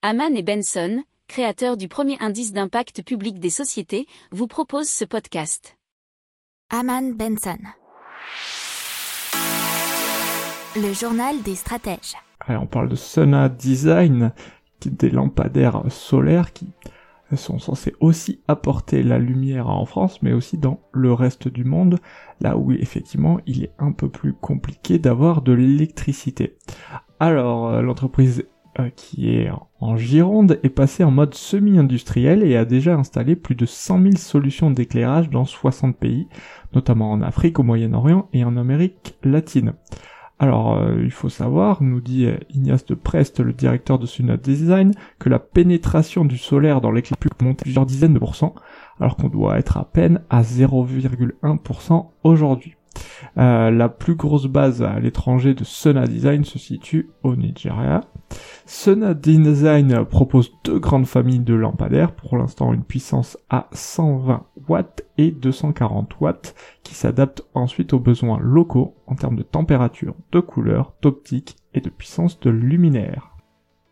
Haman et Benson, créateurs du premier indice d'impact public des sociétés, vous proposent ce podcast. Haman Benson. Le journal des stratèges. on parle de Sona Design, des lampadaires solaires qui sont censés aussi apporter la lumière en France, mais aussi dans le reste du monde, là où effectivement il est un peu plus compliqué d'avoir de l'électricité. Alors, euh, l'entreprise qui est en Gironde est passée en mode semi-industriel et a déjà installé plus de 100 000 solutions d'éclairage dans 60 pays, notamment en Afrique, au Moyen-Orient et en Amérique latine. Alors, euh, il faut savoir, nous dit euh, Ignace de Prest, le directeur de Sunat Design, que la pénétration du solaire dans l'éclairage public monte plusieurs dizaines de pourcents, alors qu'on doit être à peine à 0,1% aujourd'hui. Euh, la plus grosse base à l'étranger de Sona Design se situe au Nigeria. Sona Design propose deux grandes familles de lampadaires, pour l'instant une puissance à 120 watts et 240 watts, qui s'adaptent ensuite aux besoins locaux en termes de température, de couleur, d'optique et de puissance de luminaire.